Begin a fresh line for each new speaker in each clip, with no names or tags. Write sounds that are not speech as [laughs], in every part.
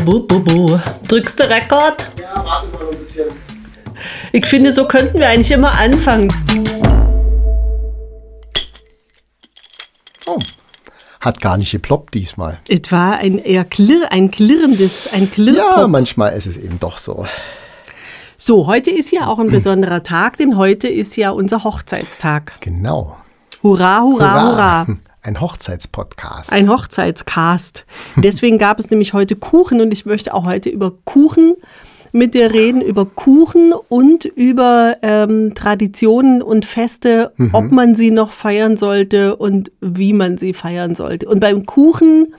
bu, bu, bu. Drückst du Rekord?
Ja, warte mal ein bisschen.
Ich finde, so könnten wir eigentlich immer anfangen.
Oh. Hat gar nicht geploppt diesmal.
Es war ein eher klirr, ein klirrendes, ein Klirr.
Ja, manchmal ist es eben doch so.
So, heute ist ja auch ein besonderer Tag, denn heute ist ja unser Hochzeitstag.
Genau.
Hurra, hurra, hurra. [laughs]
Ein Hochzeitspodcast.
Ein Hochzeitscast. Deswegen gab es nämlich heute Kuchen und ich möchte auch heute über Kuchen mit dir reden, über Kuchen und über ähm, Traditionen und Feste, ob man sie noch feiern sollte und wie man sie feiern sollte. Und beim Kuchen,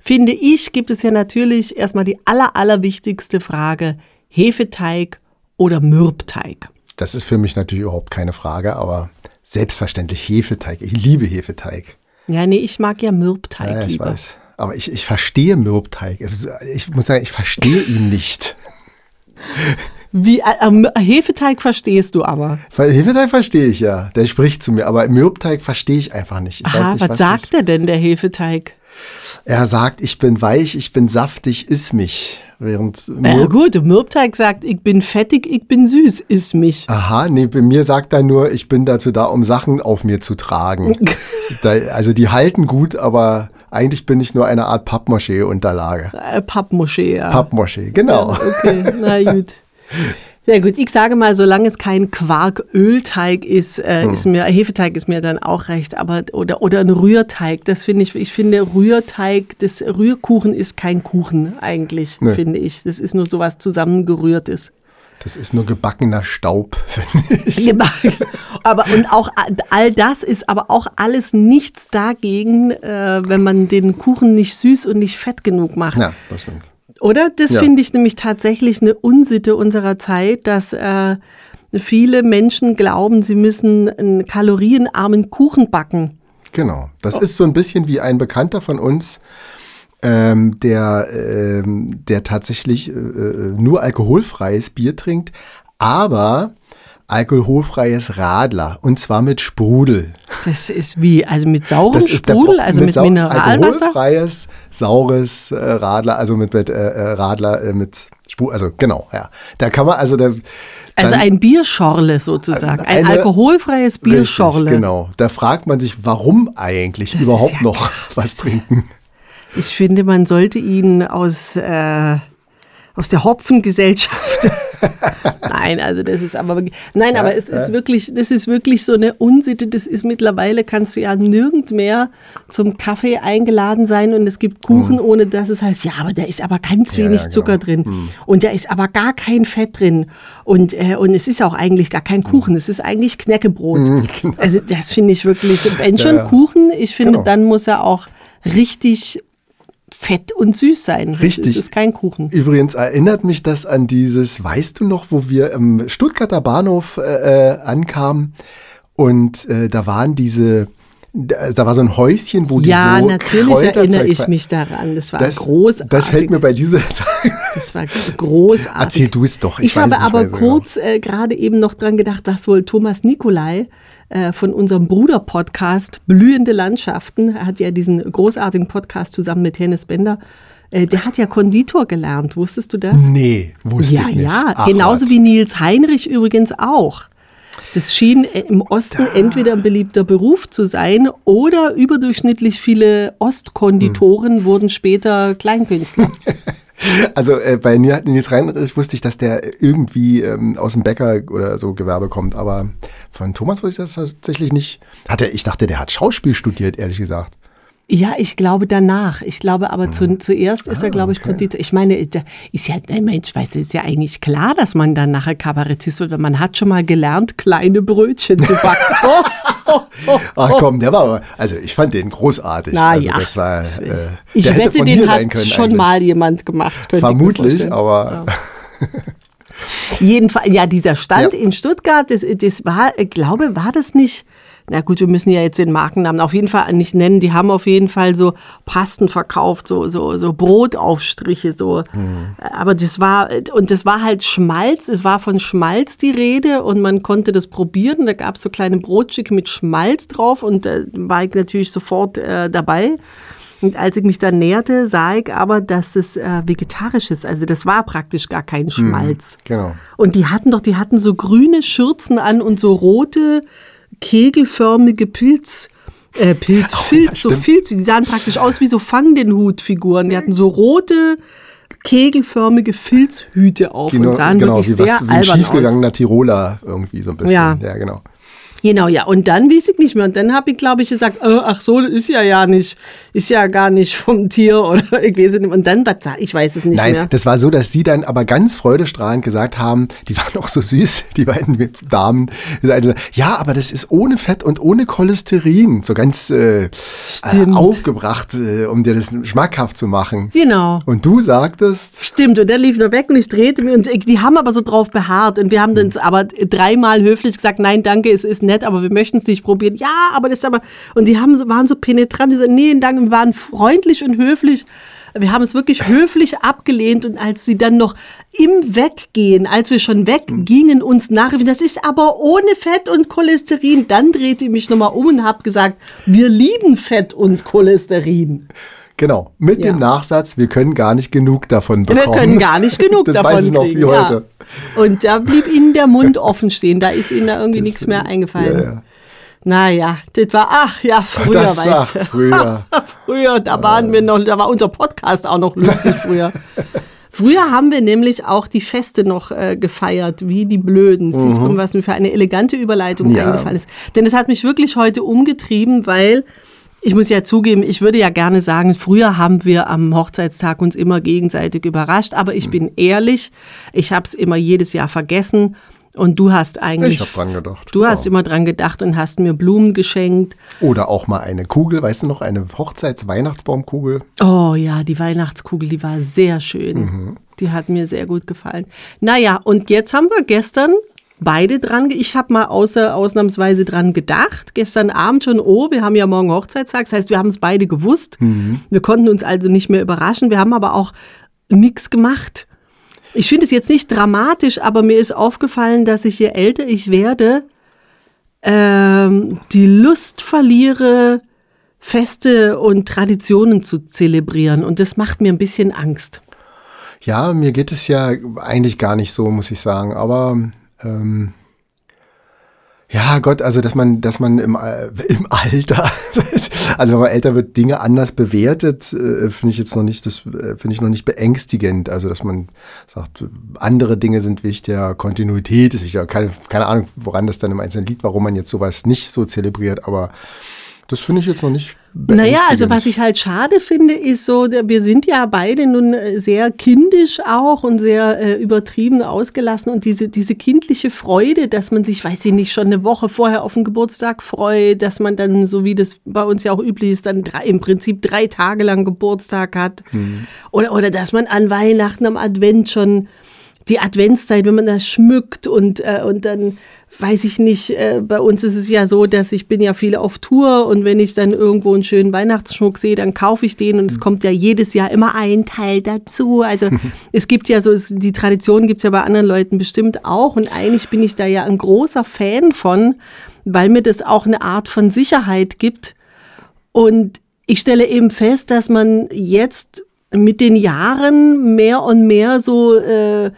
finde ich, gibt es ja natürlich erstmal die aller, allerwichtigste Frage, Hefeteig oder Mürbteig.
Das ist für mich natürlich überhaupt keine Frage, aber selbstverständlich Hefeteig. Ich liebe Hefeteig.
Ja, nee, ich mag ja Mürbteig
Ja, ich
lieber.
weiß. Aber ich, ich verstehe Mürbteig. Also, ich muss sagen, ich verstehe ihn nicht. [laughs]
Wie, äh, äh, Hefeteig verstehst du aber.
Hefeteig verstehe ich ja. Der spricht zu mir. Aber Mürbteig verstehe ich einfach nicht. Ich
Aha,
nicht,
was,
das
sagt er denn, der Hefeteig?
Er sagt, ich bin weich, ich bin saftig, iss mich. Während
Ja
Mürb
gut, Mürbteig sagt, ich bin fettig, ich bin süß, iss mich.
Aha, nee, bei mir sagt er nur, ich bin dazu da, um Sachen auf mir zu tragen. [laughs] da, also die halten gut, aber eigentlich bin ich nur eine Art Pappmaché-Unterlage.
Äh, Pappmoschee, ja.
Pappmaché, genau.
Okay, na gut. [laughs] Sehr gut. Ich sage mal, solange es kein Quark-Ölteig ist, äh,
Hm.
ist mir, Hefeteig ist mir dann auch recht, aber, oder, oder ein Rührteig. Das finde ich, ich finde Rührteig, das Rührkuchen ist kein Kuchen eigentlich,
Nee.
finde ich. Das ist nur sowas zusammengerührtes.
Das ist nur gebackener Staub, [laughs] finde ich.
Gebacken. aber und auch all das ist aber auch alles nichts dagegen, äh, wenn man den Kuchen nicht süß und nicht fett genug macht.
Ja, das stimmt.
Oder? Das
Ja.
finde ich nämlich tatsächlich eine Unsitte unserer Zeit, dass äh, viele Menschen glauben, sie müssen einen kalorienarmen Kuchen backen.
Genau. Das ist so ein bisschen wie ein Bekannter von uns, ähm, der, ähm, der tatsächlich äh, äh, nur alkoholfreies Bier trinkt, aber alkoholfreies Radler und zwar mit Sprudel.
Das ist wie, also mit saurem
der
Sprudel,
Pro-
also mit,
sau-
Mineralwasser.
Alkoholfreies, saures äh, Radler, also mit, mit äh, äh, Radler äh, mit Sprudel, also genau, ja. Da kann man, also da.
Also ein Bierschorle sozusagen, ein
Eine-
alkoholfreies Bierschorle.
Richtig, genau. Da fragt man sich, warum eigentlich
Das
überhaupt
ja
noch was trinken.
Ich finde, man sollte ihn aus, äh, aus der Hopfengesellschaft. Nein, also das ist aber nein, aber es ist wirklich, das ist wirklich so eine Unsitte. Das ist mittlerweile kannst du ja nirgend mehr zum Kaffee eingeladen sein und es gibt Kuchen, ohne dass es heißt, ja, aber da ist aber ganz
Ja,
wenig
ja,
Zucker drin und da ist aber gar kein Fett drin und äh, und es ist auch eigentlich gar kein Kuchen, es ist eigentlich Knäckebrot. Also das finde ich wirklich, wenn schon
ja.
Kuchen, ich finde,
Genau.
dann muss er auch richtig fett und süß sein.
Richtig.
Es ist kein Kuchen.
Übrigens erinnert mich das an dieses, weißt du noch, wo wir im Stuttgarter Bahnhof äh, äh, ankamen und äh, da waren diese, da, war so ein Häuschen, wo die
Ja,
so
natürlich
Kräuterzeug
erinnere ich mich daran. Das war
Das,
großartig.
das fällt mir bei dieser [laughs]
Das war großartig.
Erzähl du es doch, ich
Ich, habe aber
genau.
kurz äh, gerade eben noch dran gedacht, dass wohl Thomas Nikolai äh, von unserem Bruder-Podcast Blühende Landschaften, er hat ja diesen großartigen Podcast zusammen mit Hennes Bender, äh, der hat ja Konditor gelernt. Wusstest du das?
Nee, wusste
Ja,
ich nicht.
ja,
Ach,
genauso wie Nils Heinrich übrigens auch. Das schien im Osten entweder ein beliebter Beruf zu sein oder überdurchschnittlich viele Ostkonditoren
Hm.
wurden später Kleinkünstler. [laughs]
Also äh, bei Nils Reinrich wusste ich, dass der irgendwie ähm, aus dem Bäcker oder so Gewerbe kommt, aber von Thomas wusste ich das tatsächlich nicht. Hat er, ich dachte, der hat Schauspiel studiert, ehrlich gesagt.
Ja, ich glaube danach. Ich glaube aber zu, zuerst ist er, glaube ich,
Ah, okay.
Konditor. Ich meine, ist ja, Mensch, weiß, ist ja eigentlich klar, dass man dann nachher Kabarettist wird, weil man hat schon mal gelernt, kleine Brötchen zu backen. [laughs] Oh, oh, oh,
Ach komm, der war aber, also ich fand den großartig.
Na
also
ja.
das war, äh,
Ich wette, den hat
können
schon
eigentlich.
mal jemand gemacht.
Vermutlich, aber [laughs]
Jedenfalls, ja, dieser Stand
Ja.
in Stuttgart, das, das war, ich glaube, war das nicht, na gut, wir müssen ja jetzt den Markennamen auf jeden Fall nicht nennen. Die haben auf jeden Fall so Pasten verkauft, so, so, so Brotaufstriche, so. Aber das war, und das war halt Schmalz, es war von Schmalz die Rede und man konnte das probieren. Da gab es so kleine Brotstücke mit Schmalz drauf und da war ich natürlich sofort äh, dabei. Und als ich mich dann näherte, sah ich aber, dass es äh, vegetarisch ist. Also das war praktisch gar kein Schmalz.
Genau.
Und die hatten doch, die hatten so grüne Schürzen an und so rote, kegelförmige Pilz. Äh, Pilz, [laughs] Filz, so
stimmt.
Filz, die sahen praktisch aus wie so Fang den Hut-Figuren. Die hatten so rote, kegelförmige Filzhüte auf und sahen
genau,
wirklich
wie
sehr
was, wie ein
albern aus.
schiefgegangener Tiroler irgendwie so ein bisschen.
Ja.
ja genau.
Genau, ja. Und dann weiß ich nicht mehr. Und dann habe ich, glaube ich, gesagt, äh, ach so, das ist ja ja nicht, ist ja gar nicht vom Tier [laughs] oder ich weiß nicht. Und dann, ich weiß es nicht
Nein,
mehr.
das war so, dass sie dann aber ganz freudestrahlend gesagt haben, die waren auch so süß, [laughs] die beiden Damen. Ja, aber das ist ohne Fett und ohne Cholesterin. So ganz äh, äh,
Stimmt.
aufgebracht, äh, um dir das schmackhaft zu machen.
Genau.
Und du sagtest,
Stimmt, und der lief nur weg und ich drehte mir und die haben aber so drauf beharrt und wir haben dann aber dreimal höflich gesagt, nein, danke, es ist nett, aber wir möchten es nicht probieren. Ja, aber das ist aber, und die haben, waren so penetrant, die sagten, nee, danke, wir waren freundlich und höflich. Wir haben es wirklich höflich abgelehnt und als sie dann noch im Weggehen, als wir schon weggingen, uns nachriefen, das ist aber ohne Fett und Cholesterin, dann drehte ich mich nochmal um und habe gesagt, wir lieben Fett und Cholesterin.
Genau, mit
Ja.
dem Nachsatz, wir können gar nicht genug davon
Wir
bekommen.
können gar nicht genug [laughs]
das
davon
weiß ich noch
kriegen.
wie
ja.
heute.
Und da blieb ihnen der Mund [laughs] offen stehen. Da ist ihnen da irgendwie nichts mehr eingefallen.
Ja, ja.
Naja, das war, ach ja, früher,
Das
weißt du.
früher. [laughs]
früher, da waren wir noch, da war unser Podcast auch noch lustig früher. Früher haben wir nämlich auch die Feste noch äh, gefeiert, wie die Blöden. Siehst du, was mir für eine elegante Überleitung
Mhm. Ja.
eingefallen ist. Denn es hat mich wirklich heute umgetrieben, weil ich muss ja zugeben, ich würde ja gerne sagen, früher haben wir am Hochzeitstag uns immer gegenseitig überrascht, aber
Mhm.
ich bin ehrlich, ich habe es immer jedes Jahr vergessen und du hast eigentlich...
Ich habe dran gedacht.
Du hast
Ja.
immer dran gedacht und hast mir Blumen geschenkt.
Oder auch mal eine Kugel, weißt du noch, eine Hochzeits-Weihnachtsbaumkugel.
Oh ja, die Weihnachtskugel, die war sehr schön. Die hat mir sehr gut gefallen. Naja, und jetzt haben wir gestern beide dran, ich habe mal außer, ausnahmsweise dran gedacht, gestern Abend schon, oh, wir haben ja morgen Hochzeitstag, das heißt, wir haben es beide gewusst. Wir konnten uns also nicht mehr überraschen, wir haben aber auch nichts gemacht. Ich finde es jetzt nicht dramatisch, aber mir ist aufgefallen, dass ich je älter ich werde, ähm, die Lust verliere, Feste und Traditionen zu zelebrieren. Und das macht mir ein bisschen Angst.
Ja, mir geht es ja eigentlich gar nicht so, muss ich sagen. Aber ähm, ja, Gott, also dass man, dass man im, äh, im Alter, [laughs] also wenn man älter wird, Dinge anders bewertet, äh, finde ich jetzt noch nicht, das äh, finde ich noch nicht beängstigend. Also dass man sagt, andere Dinge sind wichtiger, Kontinuität ist wichtiger. Keine, keine Ahnung, woran das dann im Einzelnen liegt, warum man jetzt sowas nicht so zelebriert, aber das finde ich jetzt noch nicht
Naja, also was ich halt schade finde, ist so, wir sind ja beide nun äh, sehr kindisch auch und sehr äh, übertrieben ausgelassen und diese, diese kindliche Freude, dass man sich, weiß ich nicht, schon eine Woche vorher auf den Geburtstag freut, dass man dann, so wie das bei uns ja auch üblich ist, dann drei, im Prinzip drei Tage lang Geburtstag hat. Oder, oder dass man an Weihnachten am Advent schon die Adventszeit, wenn man das schmückt und, äh, und dann weiß ich nicht, äh, bei uns ist es ja so, dass ich bin ja viel auf Tour und wenn ich dann irgendwo einen schönen Weihnachtsschmuck sehe, dann kaufe ich den und es kommt ja jedes Jahr immer ein Teil dazu. Also [laughs] es gibt ja so, es, die Tradition gibt es ja bei anderen Leuten bestimmt auch und eigentlich bin ich da ja ein großer Fan von, weil mir das auch eine Art von Sicherheit gibt. Und ich stelle eben fest, dass man jetzt mit den Jahren mehr und mehr so äh,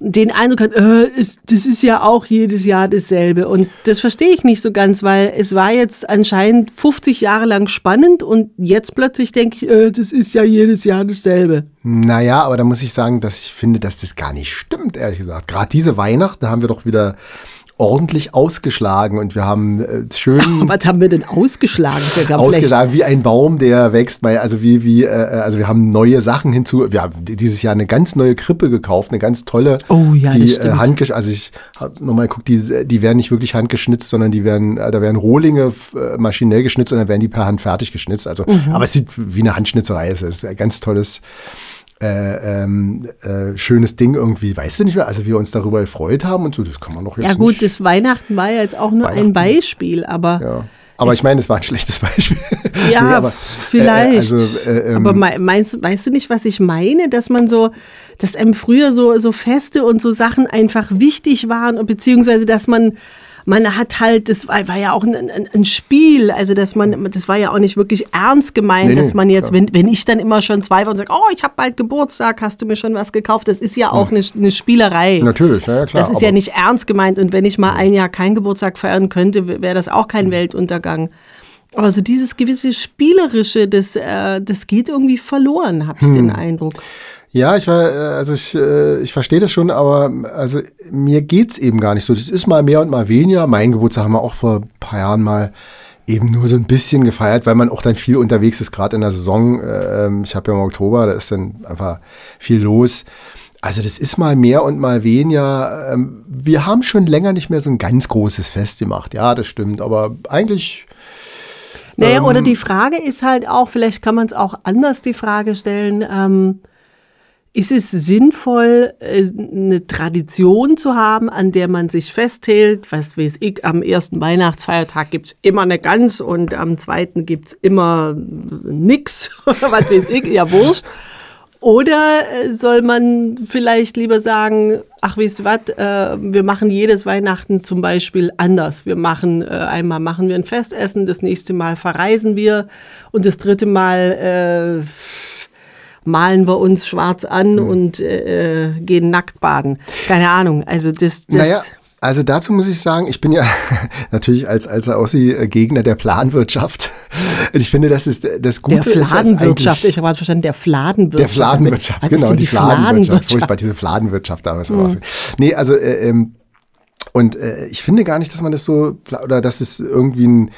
den Eindruck hat, äh, ist, das ist ja auch jedes Jahr dasselbe. Und das verstehe ich nicht so ganz, weil es war jetzt anscheinend 50 Jahre lang spannend und jetzt plötzlich denke ich, äh, das ist ja jedes Jahr dasselbe.
Naja, aber da muss ich sagen, dass ich finde, dass das gar nicht stimmt, ehrlich gesagt. Gerade diese Weihnachten haben wir doch wieder ordentlich ausgeschlagen und wir haben äh, schön [laughs]
Was haben wir denn ausgeschlagen? Schlecht.
ausgeschlagen wie ein Baum, der wächst. Bei, also wie wie äh, also wir haben neue Sachen hinzu. Wir haben dieses Jahr eine ganz neue Krippe gekauft, eine ganz tolle.
Oh ja,
die
das
äh,
stimmt.
handgesch also ich habe nochmal geguckt, die die werden nicht wirklich handgeschnitzt, sondern die werden äh, da werden Rohlinge äh, maschinell geschnitzt und dann werden die per Hand fertig geschnitzt. Also
Mhm.
aber es sieht wie eine Handschnitzerei. aus. Es ist ein ganz tolles äh, ähm, äh, schönes Ding irgendwie, weißt du nicht mehr, also wir uns darüber gefreut haben und so, das kann man doch jetzt
Ja gut,
nicht.
das Weihnachten war ja jetzt auch nur ein. Beispiel, aber
ja. Aber ich meine, es war ein schlechtes Beispiel.
Ja, [laughs]
Nee, aber,
vielleicht.
Äh, also, äh, ähm,
Aber mei- meinst, weißt du nicht, was ich meine? Dass man so, dass einem früher so, so Feste und so Sachen einfach wichtig waren und beziehungsweise, dass man man hat halt, das war, war ja auch ein, ein, ein, Spiel, also dass man, das war ja auch nicht wirklich ernst gemeint, nee, dass man jetzt, wenn, wenn ich dann immer schon zwei Wochen sage, oh, ich habe bald Geburtstag, hast du mir schon was gekauft, das ist ja auch eine, eine Spielerei.
Natürlich, ja, klar.
Das ist ja nicht ernst gemeint und wenn ich mal ein Jahr keinen Geburtstag feiern könnte, wäre das auch kein Weltuntergang. Aber so dieses gewisse Spielerische, das, äh, das geht irgendwie verloren, habe ich hm. den Eindruck.
Ja, ich war, äh, also ich, äh, ich verstehe das schon, aber also mir geht's eben gar nicht so. Das ist mal mehr und mal weniger. Mein Geburtstag haben wir auch vor ein paar Jahren mal eben nur so ein bisschen gefeiert, weil man auch dann viel unterwegs ist, gerade in der Saison. Ähm, ich habe ja im Oktober, da ist dann einfach viel los. Also das ist mal mehr und mal weniger. Ähm, wir haben schon länger nicht mehr so ein ganz großes Fest gemacht. Ja, das stimmt. Aber eigentlich
naja, ähm, oder die Frage ist halt auch, vielleicht kann man es auch anders die Frage stellen, ähm, ist es sinnvoll, äh, eine Tradition zu haben, an der man sich festhält? Was weiß ich, am ersten Weihnachtsfeiertag gibt es immer eine Gans und am zweiten gibt es immer nix. [laughs] Was weiß ich, ja wurscht. Oder äh, soll man vielleicht lieber sagen, ach wisst ihr was, äh, wir machen jedes Weihnachten zum Beispiel anders. Wir machen, äh, einmal machen wir ein Festessen, das nächste Mal verreisen wir und das dritte Mal malen wir uns schwarz an mhm. und äh, gehen nackt baden. Keine Ahnung. Also das, das
naja. Also dazu muss ich sagen, ich bin ja [laughs] natürlich als, als Aussie-Gegner der Planwirtschaft. [laughs] Und ich finde, das ist das Gute
der Fladenwirtschaft, ich habe gerade verstanden, der Fladenwirtschaft.
Der Fladenwirtschaft, genau, die Fladenwirtschaft. Fladenwirtschaft. Furchtbar, diese Fladenwirtschaft damals. Mhm. Nee, also äh, ähm, und äh, ich finde gar nicht, dass man das so, oder dass es irgendwie einen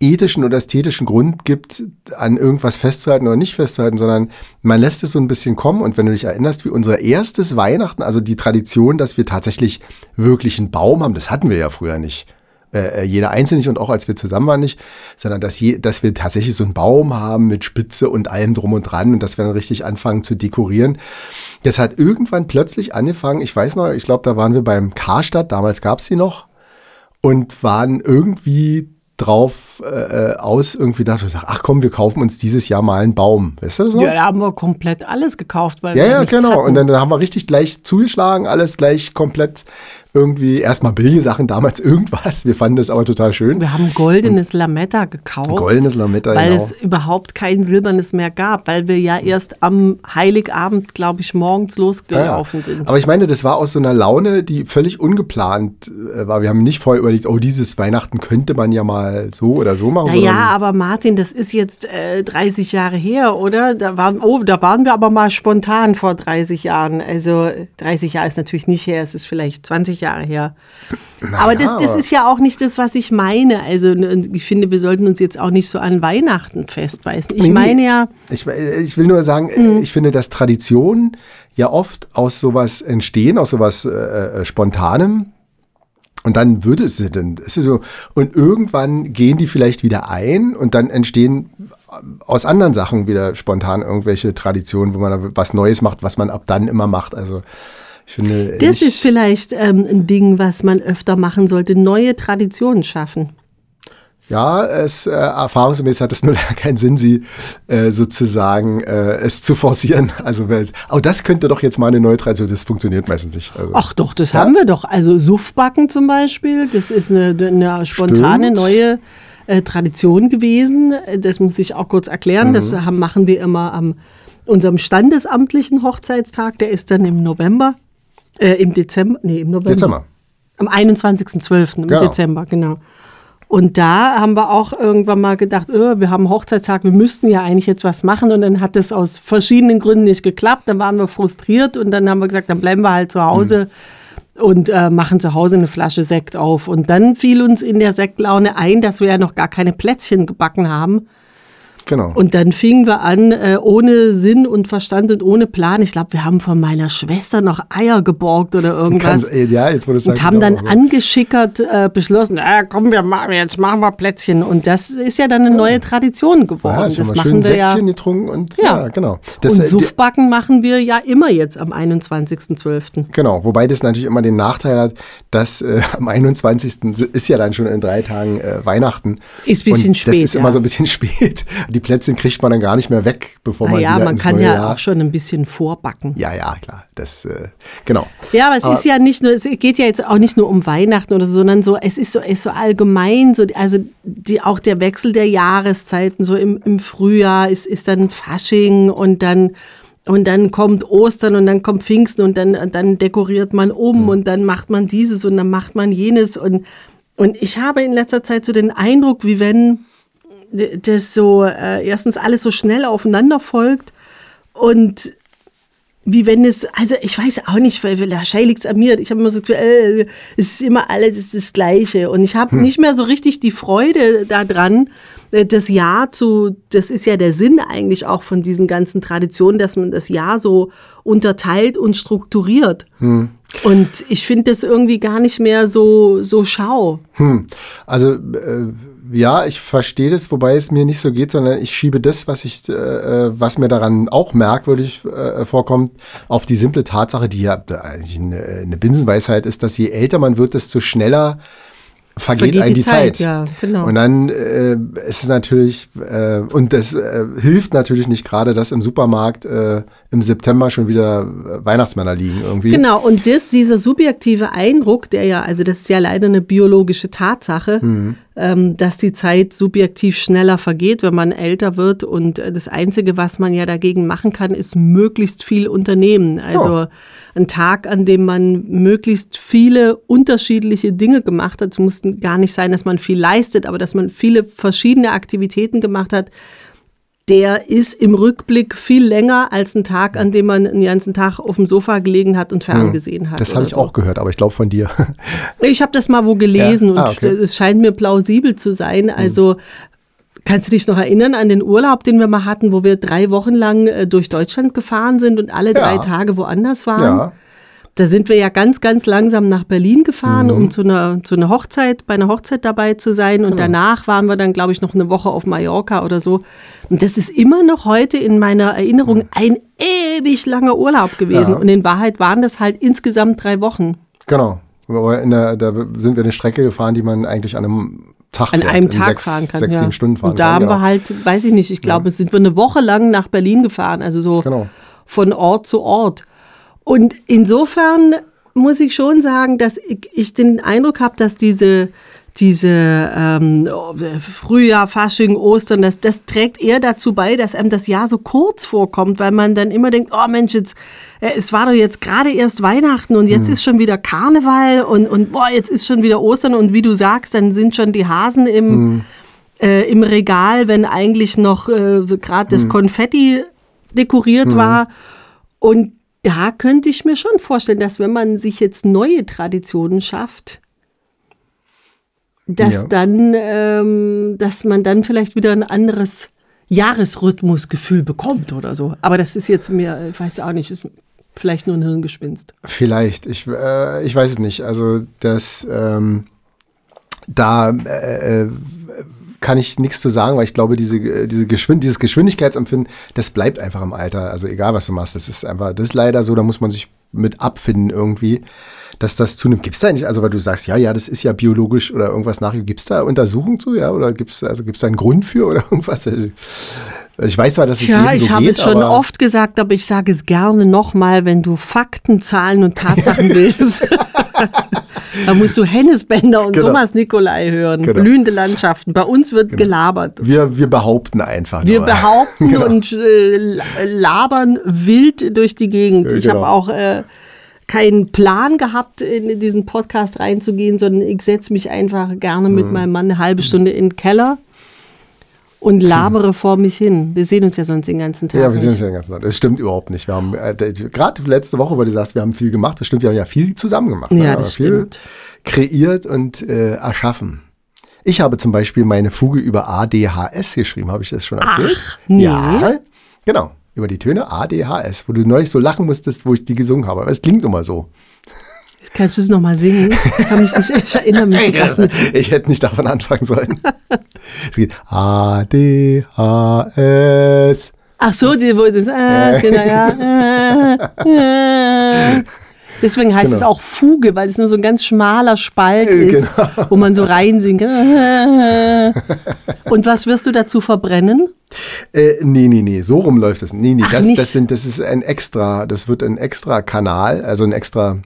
ethischen oder ästhetischen Grund gibt, an irgendwas festzuhalten oder nicht festzuhalten, sondern man lässt es so ein bisschen kommen. Und wenn du dich erinnerst, wie unser erstes Weihnachten, also die Tradition, dass wir tatsächlich wirklich einen Baum haben, das hatten wir ja früher nicht. Äh, äh, jeder einzeln nicht und auch als wir zusammen waren nicht, sondern dass, je, dass wir tatsächlich so einen Baum haben mit Spitze und allem drum und dran und dass wir dann richtig anfangen zu dekorieren. Das hat irgendwann plötzlich angefangen, ich weiß noch, ich glaube, da waren wir beim Karstadt, damals gab es sie noch, und waren irgendwie drauf äh, aus, irgendwie dachte ich, ach komm, wir kaufen uns dieses Jahr mal einen Baum. Weißt du das noch?
Ja, da haben wir komplett alles gekauft, weil
ja,
wir
ja, genau. Hatten. Und dann, dann haben wir richtig gleich zugeschlagen, alles gleich komplett irgendwie erstmal billige Sachen, damals [laughs] irgendwas. Wir fanden das aber total schön.
Wir haben goldenes Lametta gekauft.
Goldenes Lametta,
Weil
genau.
es überhaupt kein silbernes mehr gab, weil wir ja erst am Heiligabend, glaube ich, morgens losgelaufen ja, ja. sind.
Aber ich meine, das war aus so einer Laune, die völlig ungeplant äh, war. Wir haben nicht vorher überlegt, oh, dieses Weihnachten könnte man ja mal so oder so machen.
Naja, aber Martin, das ist jetzt äh, 30 Jahre her, oder? Da waren, oh, da waren wir aber mal spontan vor 30 Jahren. Also 30 Jahre ist natürlich nicht her, es ist vielleicht 20 Jahre her. Naja, aber das, das ist ja auch nicht das, was ich meine. Also ich finde, wir sollten uns jetzt auch nicht so an Weihnachten festbeißen. Ich nee, meine ja.
Ich, ich, will nur sagen, mhm. ich finde, dass Traditionen ja oft aus sowas entstehen, aus sowas äh, äh, Spontanem. Und dann würde es dann ist es so und irgendwann gehen die vielleicht wieder ein und dann entstehen aus anderen Sachen wieder spontan irgendwelche Traditionen, wo man was Neues macht, was man ab dann immer macht. Also finde,
das ist vielleicht ähm, ein Ding, was man öfter machen sollte, neue Traditionen schaffen.
Ja, es äh, erfahrungsgemäß hat es nur [laughs] keinen Sinn, sie äh, sozusagen äh, es zu forcieren. Also, oh, das könnte doch jetzt mal eine neue Tradition. Das funktioniert meistens nicht.
Also, Ach doch, das ja? haben wir doch. Also Suffbacken zum Beispiel, das ist eine, eine spontane Stimmt. neue äh, Tradition gewesen. Das muss ich auch kurz erklären. Mhm. Das haben, machen wir immer am unserem standesamtlichen Hochzeitstag. Der ist dann im November. Äh, Im Dezember, nee, im November. Dezember. Am 21.12. im genau. Dezember, genau. Und da haben wir auch irgendwann mal gedacht, oh, wir haben Hochzeitstag, wir müssten ja eigentlich jetzt was machen. Und dann hat das aus verschiedenen Gründen nicht geklappt. Dann waren wir frustriert und dann haben wir gesagt, dann bleiben wir halt zu Hause mhm. und äh, machen zu Hause eine Flasche Sekt auf. Und dann fiel uns in der Sektlaune ein, dass wir ja noch gar keine Plätzchen gebacken haben.
Genau.
Und dann fingen wir an, äh, ohne Sinn und Verstand und ohne Plan. Ich glaube, wir haben von meiner Schwester noch Eier geborgt oder irgendwas. Kann,
ja, jetzt wurde es
Und haben dann angeschickert äh, beschlossen, äh, komm, wir machen, jetzt machen wir Plätzchen. Und das ist ja dann eine neue Tradition geworden.
Ja, das machen wir ja. getrunken und ja, ja genau.
Das, und äh, Suffbacken machen wir ja immer jetzt am 21.12.
Genau, wobei das natürlich immer den Nachteil hat, dass äh, [laughs] am 21. ist ja dann schon in drei Tagen äh, Weihnachten.
Ist ein bisschen
und
spät.
Das ist immer so ein bisschen [laughs] spät. Die die Plätzchen kriegt man dann gar nicht mehr weg, bevor man
ja, man kann ja
Jahr.
auch schon ein bisschen vorbacken.
Ja, ja, klar. Das, äh, genau.
Ja, aber es ist ja nicht nur, es geht ja jetzt auch nicht nur um Weihnachten oder so, sondern so, es ist so, es ist so allgemein, so, also die, auch der Wechsel der Jahreszeiten, so im, im Frühjahr ist, ist dann Fasching und dann, und dann kommt Ostern und dann kommt Pfingsten und dann, dann dekoriert man um und dann macht man dieses und dann macht man jenes und, und ich habe in letzter Zeit so den Eindruck, wie wenn das so, äh, erstens alles so schnell aufeinander folgt und wie wenn es, also ich weiß auch nicht, weil wahrscheinlich liegt es an mir. Ich habe immer so, das Gefühl, äh, es ist immer alles ist das Gleiche. Und ich habe nicht mehr so richtig die Freude daran, äh, das Jahr zu, das ist ja der Sinn eigentlich auch von diesen ganzen Traditionen, dass man das Jahr so unterteilt und strukturiert. Und ich finde das irgendwie gar nicht mehr so, so schau.
Hm. Also äh, ja, ich verstehe das, wobei es mir nicht so geht, sondern ich schiebe das, was ich, äh, äh, was mir daran auch merkwürdig äh, vorkommt, auf die simple Tatsache, die ja eigentlich eine, eine Binsenweisheit ist, dass je älter man wird, desto schneller vergeht,
Vergeht
einem
die
die Zeit.
Zeit, ja, genau.
Und dann äh, ist es natürlich, äh, und das äh, hilft natürlich nicht gerade, dass im Supermarkt äh, im September schon wieder äh, Weihnachtsmänner liegen irgendwie.
Genau, und das, dieser subjektive Eindruck, der ja, also das ist ja leider eine biologische Tatsache, ähm, dass die Zeit subjektiv schneller vergeht, wenn man älter wird. Und äh, das Einzige, was man ja dagegen machen kann, ist möglichst viel unternehmen. Also ein Tag, an dem man möglichst viele unterschiedliche Dinge gemacht hat. Es muss gar nicht sein, dass man viel leistet, aber dass man viele verschiedene Aktivitäten gemacht hat der ist im Rückblick viel länger als ein Tag, an dem man den ganzen Tag auf dem Sofa gelegen hat und ferngesehen hat.
Das habe ich
so.
auch gehört, aber ich glaube von dir. [laughs]
Ich habe das mal wo gelesen
Ja? Ah,
und
okay.
es scheint mir plausibel zu sein. Also kannst du dich noch erinnern an den Urlaub, den wir mal hatten, wo wir drei Wochen lang äh, durch Deutschland gefahren sind und alle drei
Ja.
Tage woanders waren?
ja.
Da sind wir ja ganz, ganz langsam nach Berlin gefahren,
Mhm.
um zu einer, zu einer Hochzeit, bei einer Hochzeit dabei zu sein. Und danach waren wir dann, glaube ich, noch eine Woche auf Mallorca oder so. Und das ist immer noch heute in meiner Erinnerung ein ewig langer Urlaub gewesen.
Mhm. Ja.
Und in Wahrheit waren das halt insgesamt drei Wochen.
Genau. Der, da sind wir eine Strecke gefahren, die man eigentlich an einem Tag
An
fährt,
einem
in
Tag
sechs,
fahren kann.
Sechs,
ja.
sieben Stunden fahren
Und da
kann.
haben
genau.
wir halt, weiß ich nicht, ich glaube, sind wir eine Woche lang nach Berlin gefahren, also so
Genau.
von Ort zu Ort. Und insofern muss ich schon sagen, dass ich, ich den Eindruck habe, dass diese, diese ähm, Frühjahr, Fasching, Ostern, das, das trägt eher dazu bei, dass einem das Jahr so kurz vorkommt, weil man dann immer denkt, oh Mensch, jetzt, äh, es war doch jetzt gerade erst Weihnachten und jetzt ist schon wieder Karneval und, und boah, jetzt ist schon wieder Ostern und wie du sagst, dann sind schon die Hasen im, äh, im Regal, wenn eigentlich noch äh, gerade das Konfetti dekoriert war. Und da könnte ich mir schon vorstellen, dass wenn man sich jetzt neue Traditionen schafft, dass
Ja.
dann, ähm, dass man dann vielleicht wieder ein anderes Jahresrhythmusgefühl bekommt oder so. Aber das ist jetzt mir, ich weiß auch nicht, ist vielleicht nur ein Hirngespinst.
Vielleicht, ich, äh, ich weiß es nicht. Also das, ähm, da äh, äh, kann ich nichts zu sagen, weil ich glaube, diese, äh, diese Geschwind dieses Geschwindigkeitsempfinden, das bleibt einfach im Alter. Also egal, was du machst, das ist einfach, das ist leider so, da muss man sich mit abfinden irgendwie, dass das zunimmt. Gibt es da nicht, also weil du sagst, ja, ja, das ist ja biologisch oder irgendwas nach, gibt es da Untersuchungen zu, ja, oder gibt es also gibt's da einen Grund für oder [laughs] irgendwas? Ich weiß zwar, dass es
Tja,
jedem so
ich habe es schon oft gesagt, aber ich sage es gerne nochmal, wenn du Fakten, Zahlen und Tatsachen [laughs] willst. [laughs] da musst du Hennes Bender und
Genau.
Thomas Nikolai hören.
Genau.
Blühende Landschaften. Bei uns wird gelabert.
Wir, wir behaupten einfach
Wir
nur.
behaupten [laughs]
Genau.
und äh, labern wild durch die Gegend. Ich habe
genau.
auch äh, keinen Plan gehabt, in diesen Podcast reinzugehen, sondern ich setze mich einfach gerne
Mhm.
mit meinem Mann eine halbe Stunde in den Keller und labere vor mich hin. Wir sehen uns ja sonst den ganzen Tag.
Ja, wir sind
nicht.
ja den ganzen Tag. Das stimmt überhaupt nicht. Wir haben äh, gerade letzte Woche, weil du sagst, wir haben viel gemacht. Das stimmt, wir haben ja viel zusammen gemacht. ne?
Ja,
haben
das
viel
stimmt.
Kreiert und äh, erschaffen. Ich habe zum Beispiel meine Fuge über ADHS geschrieben. Habe ich das schon erzählt?
Ach, nee.
Ja, genau. Über die Töne ADHS, wo du neulich so lachen musstest, wo ich die gesungen habe. Aber es klingt immer so.
Kannst du es nochmal singen? Ich kann mich nicht, ich erinnere mich nicht.
Ich hätte nicht davon anfangen sollen. es geht ADHS.
Ach so, die, wo das, äh, genau, ja. [laughs] Äh, äh. Deswegen heißt
Genau.
es auch Fuge, weil es nur so ein ganz schmaler Spalt
Äh,
ist, wo man so reinsingt. Und was wirst du dazu verbrennen?
Äh, nee, nee, nee, so rum läuft das. Nee, nee,
Ach,
das,
nicht.
das, sind, das ist ein extra, das wird ein extra Kanal, also ein extra,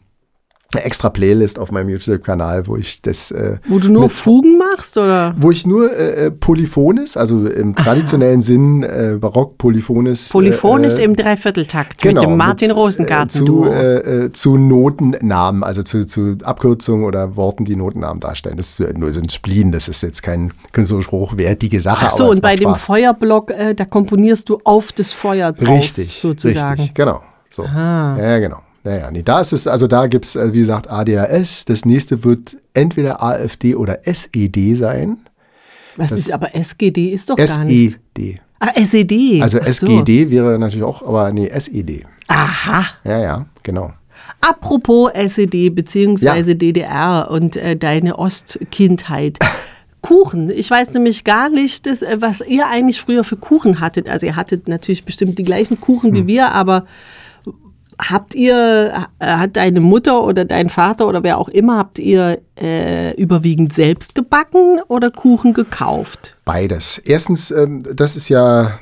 eine extra Playlist auf meinem YouTube-Kanal, wo ich das, äh,
Wo du nur
mit-
Fugen machst, oder?
wo ich nur äh, äh, Polyphones, also im traditionellen Sinn äh, Barock Polyphones.
Polyphonisch
äh,
im Dreivierteltakt
Genau,
mit dem Martin
mit,
Rosengarten
äh,
Duo.
zu, äh, äh, zu Notennamen, also zu, zu Abkürzungen oder Worten, die Notennamen darstellen. Das ist äh, nur so ein Spleen, das ist jetzt kein künstlerisch hochwertige Sache.
Ach so, und bei
macht
dem
Spaß.
Feuerblock, äh, da komponierst du auf das Feuer drauf,
Richtig,
sozusagen.
Richtig, genau. So. Ja, genau. Naja, nee, da ist es, also da gibt es, wie gesagt, ADHS. Das nächste wird entweder AfD oder SED sein.
Was ist aber SGD ist doch gar nicht.
SED.
Ah, SED.
Also
so.
SGD wäre natürlich auch, aber nee, SED.
Aha.
Ja, ja, genau.
Apropos SED beziehungsweise
Ja.
DDR und äh, deine Ostkindheit. [laughs] Kuchen. Ich weiß nämlich gar nicht, das, äh, was ihr eigentlich früher für Kuchen hattet. Also ihr hattet natürlich bestimmt die gleichen Kuchen
Hm.
wie wir, aber habt ihr, äh, hat deine Mutter oder dein Vater oder wer auch immer, habt ihr äh, überwiegend selbst gebacken oder Kuchen gekauft?
Beides. Erstens, ähm, das ist ja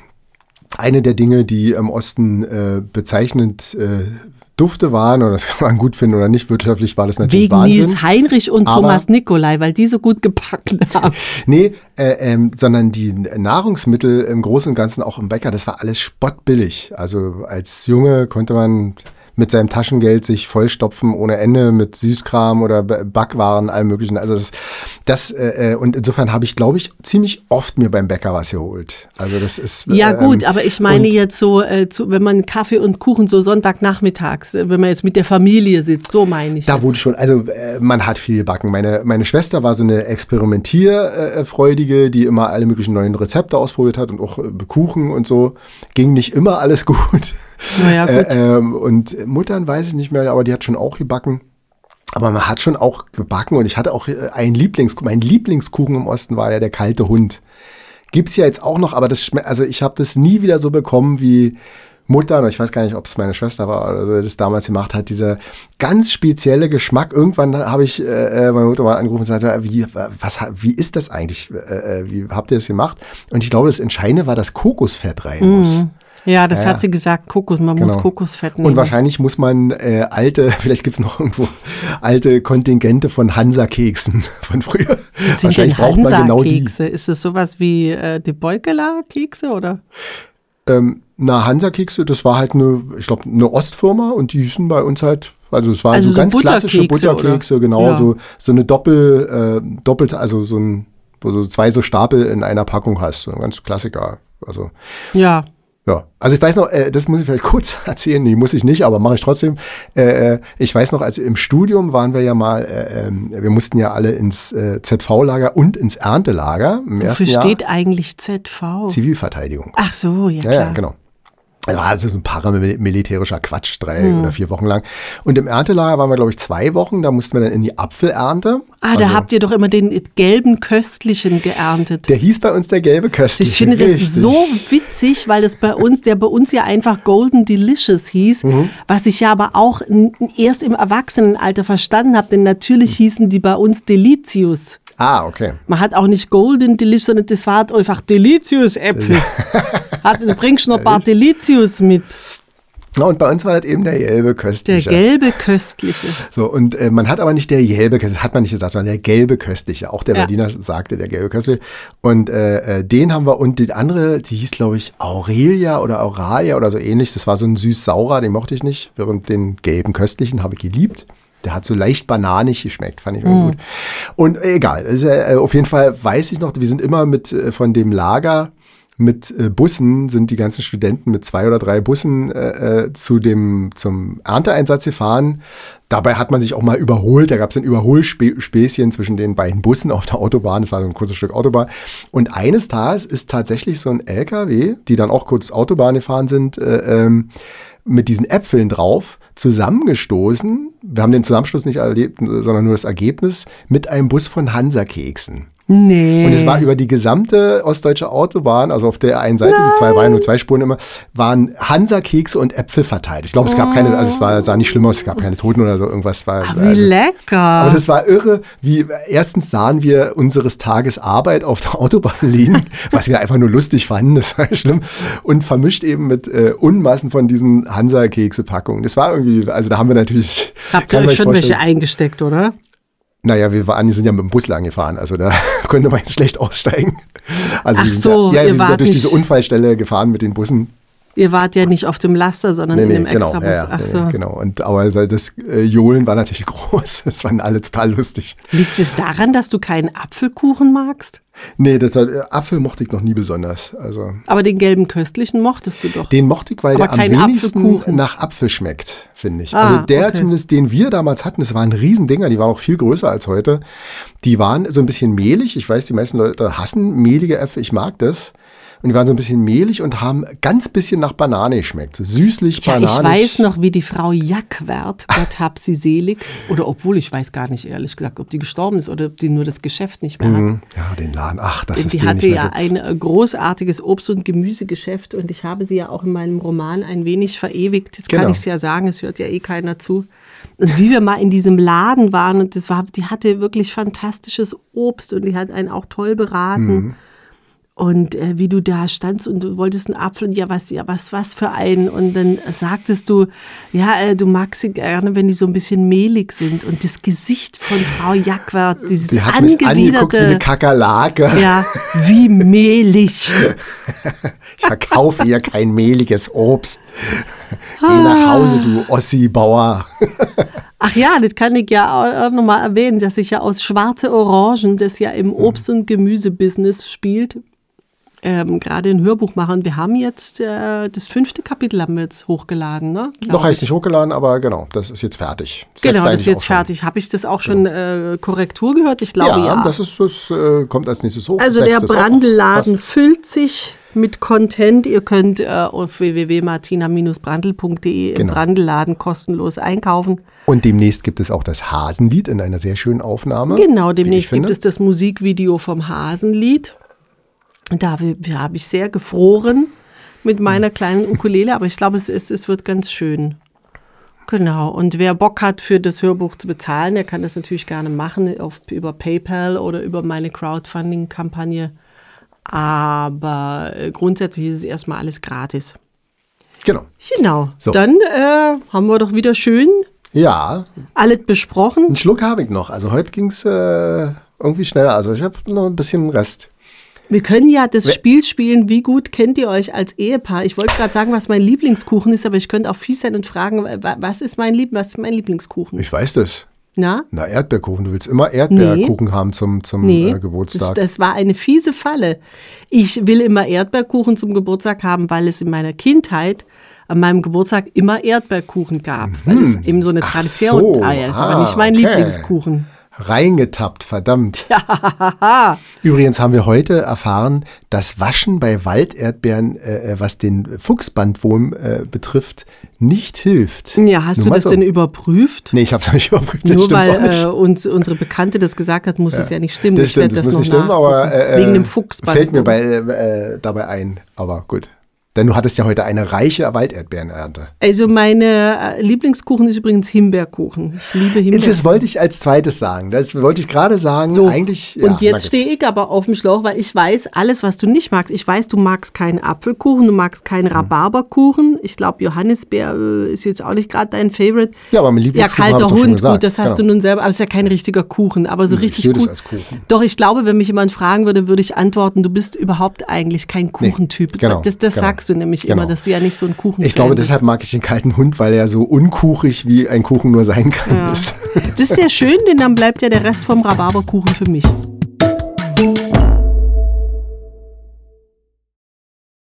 eine der Dinge, die im Osten äh, bezeichnend äh, Dufte waren, oder [laughs] das kann man gut finden oder nicht. Wirtschaftlich war das natürlich
Wegen
Wahnsinn.
Nils Heinrich und
Aber-
Thomas Nikolai, weil die so gut gebacken [laughs] haben.
Nee, äh, ähm, sondern die Nahrungsmittel im Großen und Ganzen auch im Bäcker, das war alles spottbillig. Also als Junge konnte man mit seinem Taschengeld sich vollstopfen ohne Ende mit Süßkram oder Backwaren, allem möglichen. Also das, das äh, äh, und insofern habe ich, glaube ich, ziemlich oft mir beim Bäcker was geholt. Also das ist
Ja
ähm,
gut, aber ich meine jetzt so, äh, zu, wenn man Kaffee und Kuchen so Sonntagnachmittags, äh, wenn man jetzt mit der Familie sitzt, so meine ich.
Da
jetzt.
wurde schon, also äh, man hat viel gebacken. Meine, meine Schwester war so eine Experimentierfreudige, die immer alle möglichen neuen Rezepte ausprobiert hat und auch äh, Kuchen und so. Ging nicht immer alles [laughs] gut.
Naja, gut.
Äh, ähm, und Muttern weiß ich nicht mehr, aber die hat schon auch gebacken. Aber man hat schon auch gebacken und ich hatte auch äh, einen Lieblingskuchen. Mein Lieblingskuchen im Osten war ja der kalte Hund. Gibt's ja jetzt auch noch, aber das also ich habe das nie wieder so bekommen wie Mutter, und ich weiß gar nicht, ob es meine Schwester war oder das damals gemacht hat, dieser ganz spezielle Geschmack. Irgendwann habe ich äh, äh, meine Mutter mal angerufen und sagte, wie, was, wie ist das eigentlich? Äh, äh, wie habt ihr das gemacht? Und ich glaube, das Entscheidende war, dass Kokosfett rein muss.
Ja, das
ja,
hat sie gesagt, Kokos, man muss
Genau.
Kokosfett nehmen.
Und wahrscheinlich muss man äh, alte, [laughs] vielleicht gibt's noch irgendwo alte Kontingente von Hansa-Keksen [laughs] von früher.
Sind
wahrscheinlich braucht man genau die.
Ist das sowas wie äh, die Beukeler-Kekse oder?
Ähm, na, Hansa-Kekse, das war halt eine, ich glaube, eine Ostfirma und die hießen bei uns halt, also es waren
Also
so,
so
ganz klassische
Butterkekse, oder?
Butterkekse, genau,
Ja.
so, so eine Doppel, äh, doppelte, also so ein, wo du zwei so Stapel in einer Packung hast, so ein ganz Klassiker. Also,
Ja.
Ja, also ich weiß noch, äh, das muss ich vielleicht [laughs] kurz erzählen, nee, muss ich nicht, aber mache ich trotzdem. Äh, äh, ich weiß noch, als im Studium waren wir ja mal, äh, ähm, wir mussten ja alle ins äh, ZV-Lager und ins Erntelager im
Wofür
Jahr.
steht eigentlich ZV?
Zivilverteidigung.
Ach so, ja
Ja,
klar.
ja, genau. Das war also so ein paramilitärischer Quatsch, drei
Hm.
oder vier Wochen lang. Und im Erntelager waren wir, glaube ich, zwei Wochen. Da mussten wir dann in die Apfelernte.
Ah, da
Also,
habt ihr doch immer den gelben Köstlichen geerntet.
Der hieß bei uns der gelbe Köstliche.
Ich finde das
Richtig.
so witzig, weil es bei uns, der bei uns ja einfach Golden Delicious hieß,
Mhm.
was ich ja aber auch erst im Erwachsenenalter verstanden habe, denn natürlich hießen die bei uns Delicious.
Ah, okay.
Man hat auch nicht Golden Delicious, sondern das war einfach Delicious Äpfel. [laughs] hat, du bringst noch ein paar Delicious mit.
Und bei uns war das eben der gelbe
Der
Köstliche.
gelbe Köstliche.
So, und äh, man hat aber nicht der gelbe, Köstliche, hat man nicht gesagt, sondern der gelbe Köstliche. Auch der
Ja.
Berliner sagte der gelbe Köstliche. Und äh, äh, den haben wir, und die andere, die hieß, glaube ich, Aurelia oder Auralia oder so ähnlich. Das war so ein süß-saurer, den mochte ich nicht. Während den gelben Köstlichen habe ich geliebt. Der hat so leicht bananig geschmeckt, fand ich irgendwie gut. Und äh, egal, ist, äh, auf jeden Fall weiß ich noch, wir sind immer mit äh, von dem Lager mit äh, Bussen sind die ganzen Studenten mit zwei oder drei Bussen äh, äh, zu dem zum Ernteeinsatz gefahren. Dabei hat man sich auch mal überholt. Da gab es ein Überholspäßchen zwischen den beiden Bussen auf der Autobahn. Das war so ein kurzes Stück Autobahn. Und eines Tages ist tatsächlich so ein LKW, die dann auch kurz Autobahn gefahren sind, äh, ähm, mit diesen Äpfeln drauf zusammengestoßen. Wir haben den Zusammenstoß nicht erlebt, sondern nur das Ergebnis mit einem Bus von Hansa-Keksen.
Nee.
Und es war über die gesamte ostdeutsche Autobahn, also auf der einen Seite, die zwei waren nur zwei Spuren immer, waren Hansa-Kekse und Äpfel verteilt. Ich glaube, es gab keine, also es war, sah nicht schlimm aus, es gab keine Toten oder so, irgendwas war.
Ach, wie
also,
lecker.
aber das war irre, wie erstens sahen wir unseres Tages Arbeit auf der Autobahn liegen, [laughs] was wir einfach nur lustig fanden, das war schlimm. Und vermischt eben mit äh, Unmassen von diesen Hansa-Kekse-Packungen. Das war irgendwie, also da haben wir natürlich.
Habt ihr euch schon welche eingesteckt, oder?
Naja, wir waren, die sind ja mit dem Bus lang gefahren, also da [laughs] konnte man jetzt schlecht aussteigen. Also
Ach
wir sind ja, ja, wir sind ja durch
nicht-
diese Unfallstelle gefahren mit den Bussen.
Ihr wart ja nicht auf dem Laster, sondern in dem
genau,
Extrabus.
ja,
Ach
nee,
so.
genau. Und aber das äh, Johlen war natürlich [laughs] groß. Das fanden alle total lustig.
Liegt es daran, dass du keinen Apfelkuchen magst?
Nee, das, äh, Apfel mochte ich noch nie besonders. Also
Aber den gelben köstlichen mochtest du doch.
den mochte ich, weil
Aber
der am wenigsten
Apfelkuchen.
nach Apfel schmeckt, finde ich.
Ah,
also der
okay.
zumindest, den wir damals hatten, das waren Riesendinger, die waren auch viel größer als heute. Die waren so ein bisschen mehlig. Ich weiß, die meisten Leute hassen mehlige Äpfel. Ich mag das. Und die waren so ein bisschen mehlig und haben ganz bisschen nach Banane geschmeckt. So süßlich,
ja,
bananisch.
ich weiß noch, wie die Frau Jackwert, Gott hab sie selig, oder obwohl ich weiß gar nicht, ehrlich gesagt, ob die gestorben ist oder ob die nur das Geschäft nicht mehr hat.
Mhm. Ja, den Laden. Ach, das ist
die hatte ja
gibt.
ein äh, großartiges Obst- und Gemüsegeschäft und ich habe sie ja auch in meinem Roman ein wenig verewigt. Jetzt kann
Genau.
ich es ja sagen, es hört ja eh keiner zu. Und wie wir mal in diesem Laden waren und das war, die hatte wirklich fantastisches Obst und die hat einen auch toll beraten.
Mhm.
Und äh, wie du da standst und du wolltest einen Apfel und ja, was, ja, was, was für einen? Und dann sagtest du, ja, äh, du magst sie gerne, wenn die so ein bisschen mehlig sind. Und das Gesicht von Frau Jackwert, dieses
Die hat mich angeguckt wie eine
angewiderte,
Kakerlake.
ja, wie mehlig. [laughs]
Ich verkaufe ihr kein mehliges Obst. Geh nach Hause, du Ossi-Bauer. [laughs]
Ach ja, das kann ich ja auch, auch nochmal erwähnen, dass ich ja aus Schwarze Orangen, das ja im Obst- und Gemüsebusiness spielt, ähm, gerade ein Hörbuch mache. Und wir haben jetzt äh, das fünfte Kapitel haben wir jetzt hochgeladen, ne? Glaub
Noch heißt
ich.
nicht hochgeladen, aber genau, das ist jetzt fertig.
Genau,
Sechste
das ist jetzt fertig. Habe ich das auch schon äh, Korrektur gehört? Ich glaube ja.
Ja, das ist das äh, kommt als nächstes hoch.
also
Das
der Brandelladen füllt sich mit Content. Ihr könnt äh, auf www.martina-brandl.de im
Genau.
Brandelladen kostenlos einkaufen.
Und demnächst gibt es auch das Hasenlied in einer sehr schönen Aufnahme.
Genau, demnächst gibt es das Musikvideo vom Hasenlied. Da habe ich sehr gefroren mit meiner kleinen Ukulele, aber ich glaube, es, ist, es wird ganz schön. Genau. Und wer Bock hat, für das Hörbuch zu bezahlen, der kann das natürlich gerne machen auf, über PayPal oder über meine Crowdfunding-Kampagne. Aber äh, grundsätzlich ist es erstmal alles gratis.
Genau.
Genau.
So.
Dann äh, haben wir doch wieder schön
Ja,
alles besprochen.
einen Schluck habe ich noch. Also heute ging es äh, irgendwie schneller. Also ich habe noch ein bisschen Rest.
Wir können ja das Spiel spielen, wie gut kennt ihr euch als Ehepaar? Ich wollte gerade sagen, was mein Lieblingskuchen ist, aber ich könnte auch fies sein und fragen, wa- was ist mein, Lieb was ist mein Lieblingskuchen?
Ich weiß das.
Na?
Na, Erdbeerkuchen. Du willst immer Erdbeerkuchen haben zum, zum
Nee,
äh,
das,
Geburtstag.
das war eine fiese Falle. Ich will immer Erdbeerkuchen zum Geburtstag haben, weil es in meiner Kindheit an meinem Geburtstag immer Erdbeerkuchen gab. Weil es eben so eine
Mhm.
Tradition
so,
ah, ja, ist,
ah,
aber nicht mein
okay.
Lieblingskuchen.
Reingetappt, verdammt. [laughs] Übrigens haben wir heute erfahren, dass Waschen bei Walderdbeeren, äh, äh, was den Fuchsbandwurm äh, betrifft, nicht hilft.
Ja, hast
Nur
du das
so.
denn überprüft?
Nee, ich habe es nicht überprüft. Das
Nur weil
nicht.
äh, uns unsere Bekannte das gesagt hat, muss es ja nicht stimmen.
das
ich werde
stimmt, das
das
muss
noch
nicht stimmen, aber äh,
Wegen dem
äh,
Fuchsband.
fällt mir bei, dabei ein. Aber gut. Denn du hattest ja heute eine reiche Walderdbeerenernte.
Also meine äh, Lieblingskuchen ist übrigens Himbeerkuchen. Ich liebe Himbeerkuchen.
Das wollte ich als zweites sagen. Das wollte ich gerade sagen.
So,
Eigentlich, ja,
und jetzt
gut.
stehe ich aber auf dem Schlauch, weil ich weiß, alles, was du nicht magst. Ich weiß, du magst keinen Apfelkuchen, du magst keinen
Hm.
Rhabarberkuchen. Ich glaube, Johannisbeer äh, ist jetzt auch nicht gerade dein Favorite.
Ja, aber mein
Ja,
Lieblingskuchen habe
kalter Hund, gut, das hast
Genau.
du nun selber, aber es ist ja kein richtiger Kuchen, aber so
Ich
richtig
sehe das
gut.
als Kuchen.
Doch, ich glaube, wenn mich jemand fragen würde, würde ich antworten, du bist überhaupt eigentlich kein Kuchentyp.
genau,
das das
genau,
sagst du nämlich
genau.
immer, dass du ja nicht so ein Kuchen
Ich glaube,
bist.
deshalb mag ich den kalten Hund, weil er so unkuchig wie ein Kuchen nur sein kann. ist.
Das ist sehr schön, denn dann bleibt ja der Rest vom Rhabarberkuchen für mich.